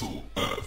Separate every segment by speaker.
Speaker 1: Axel F.
Speaker 2: Uh,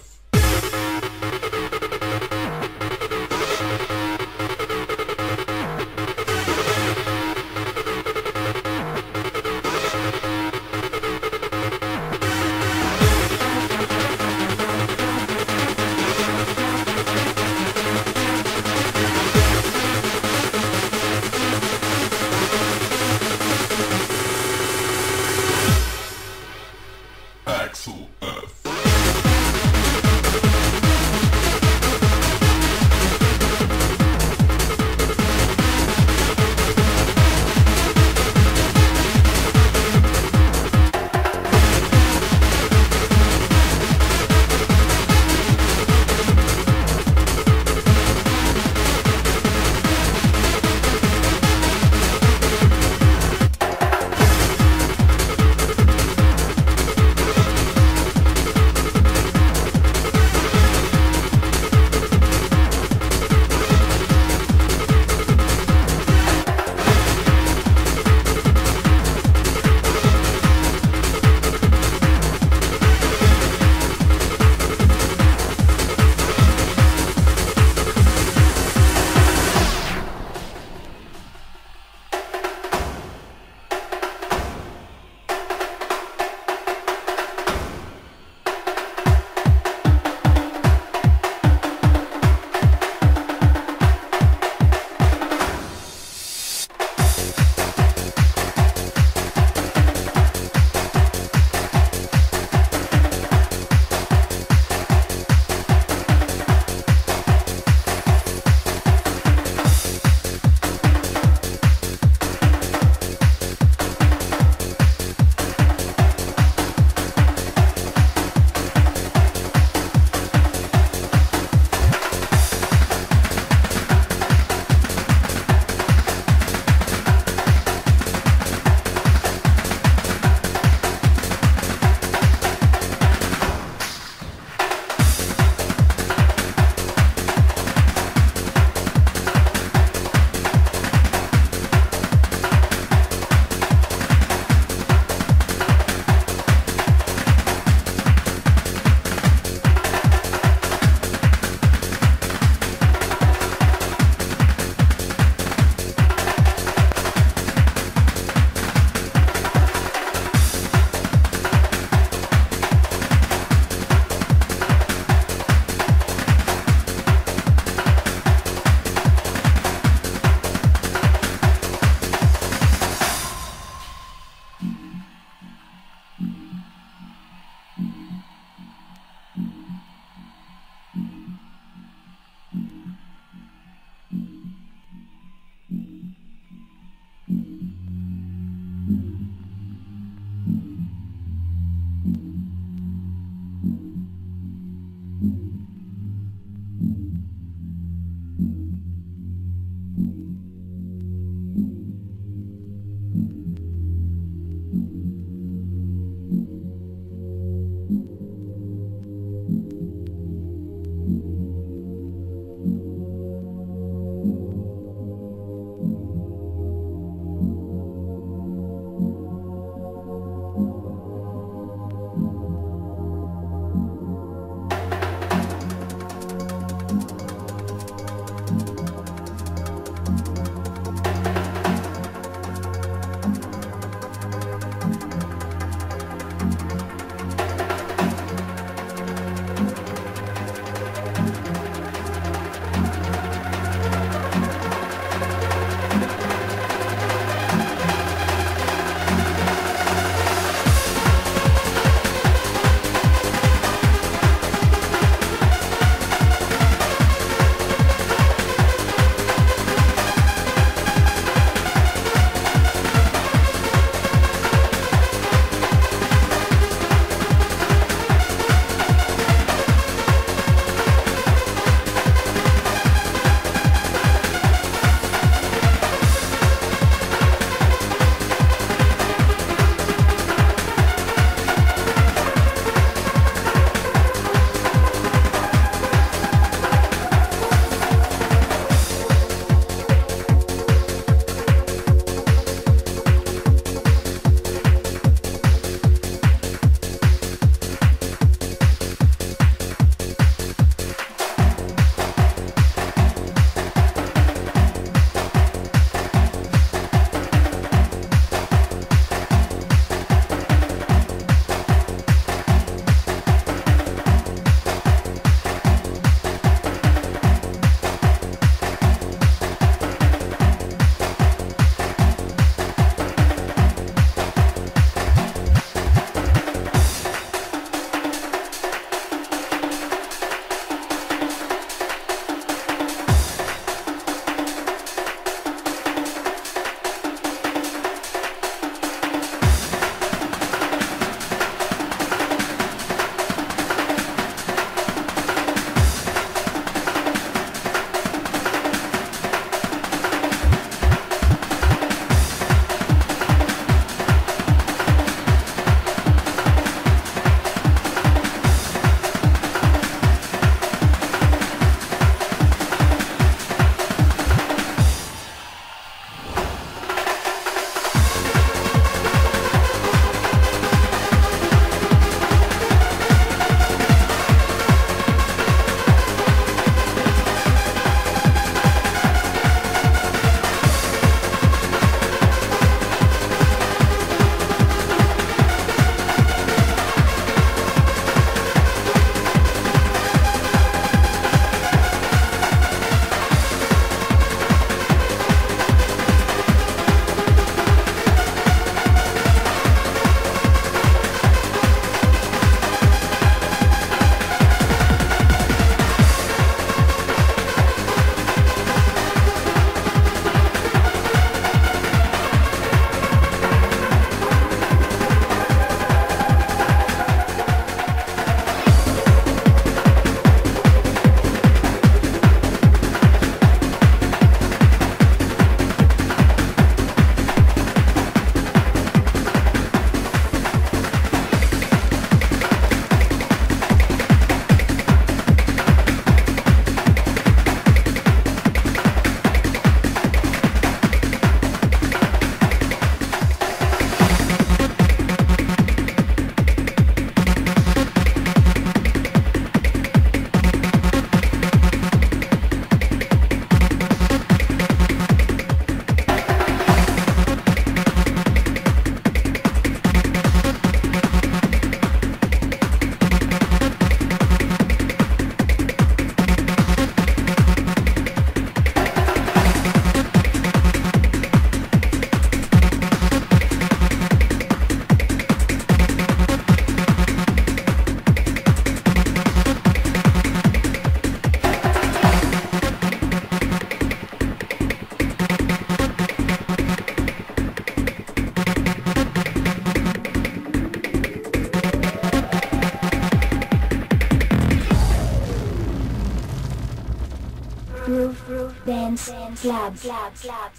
Speaker 2: club, club, club,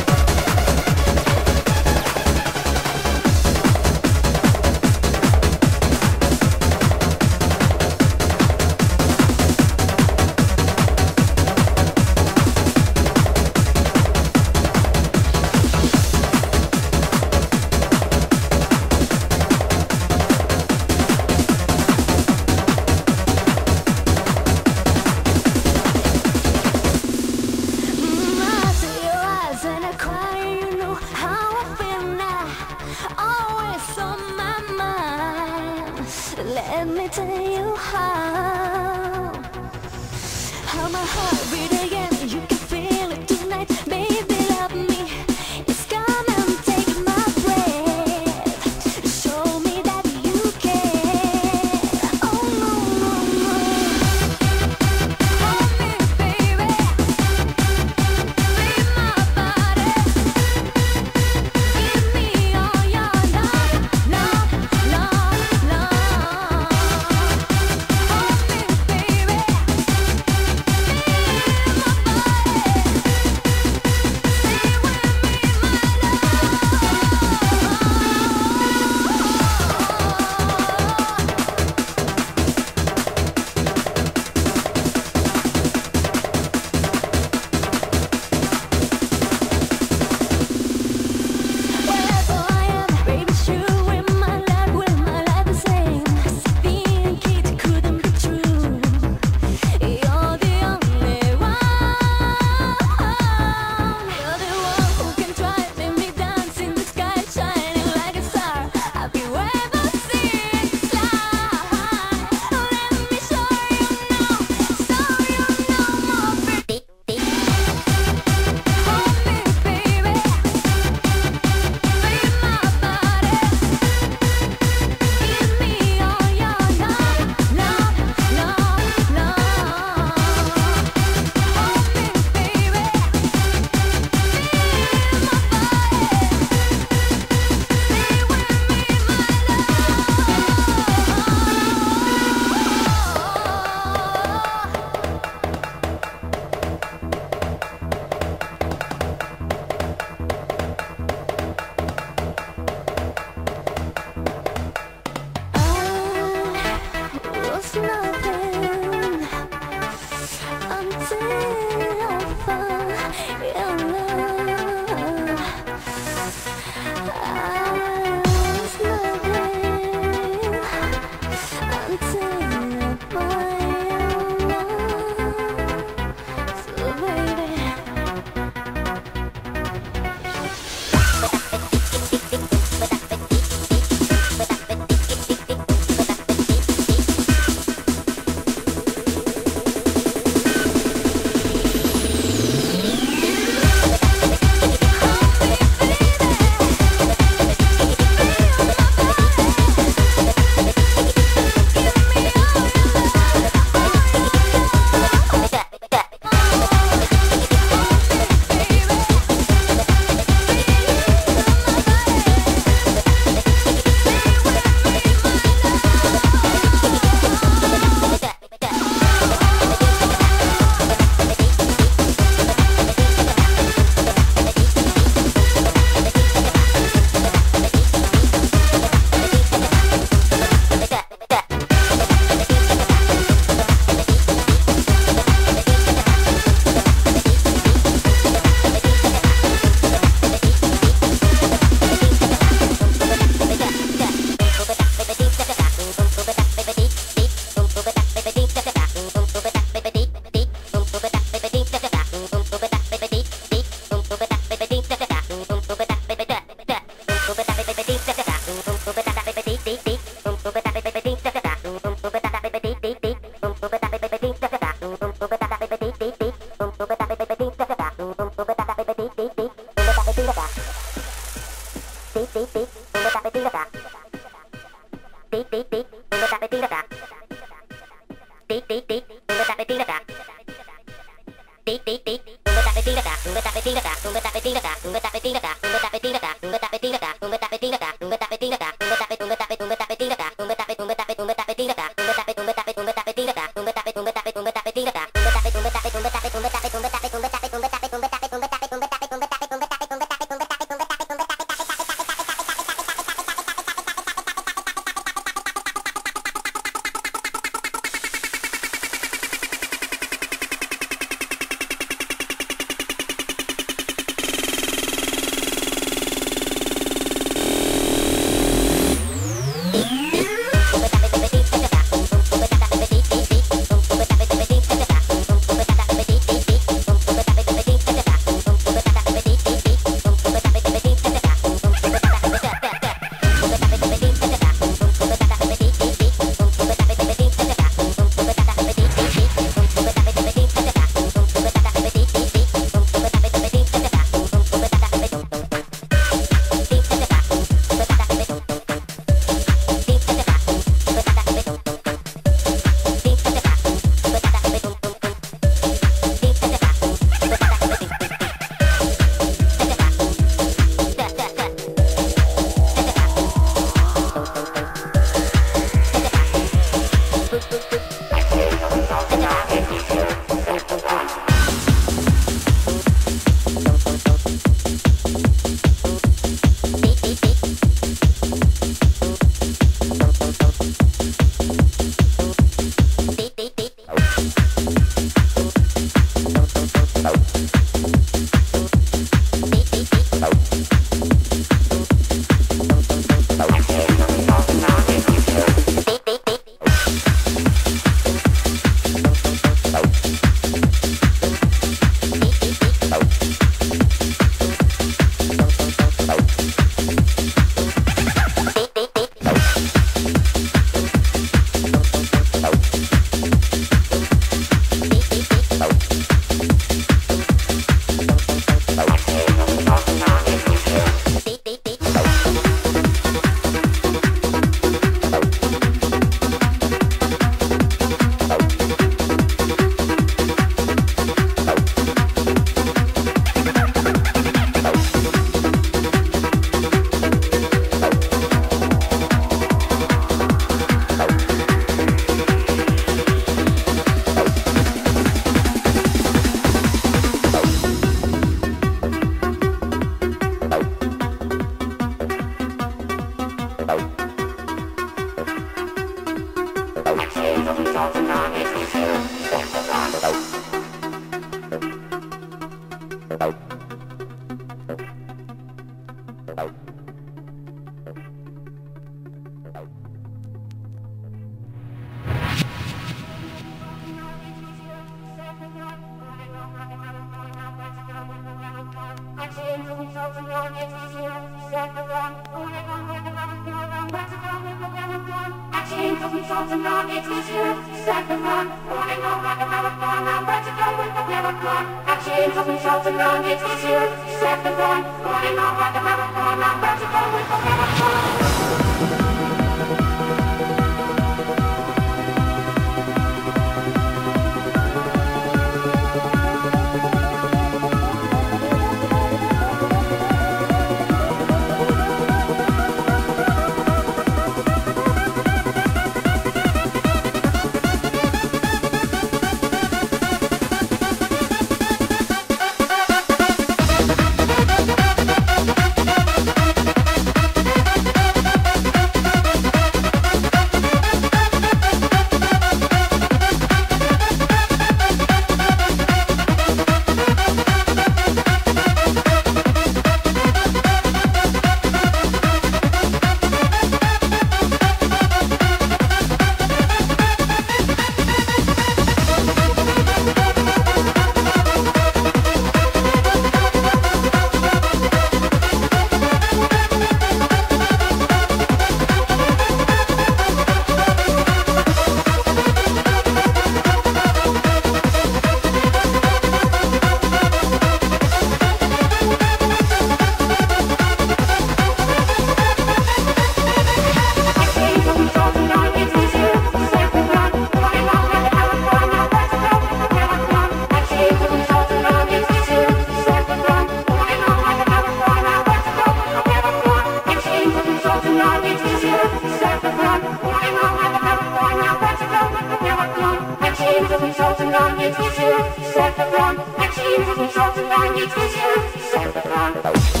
Speaker 3: Thank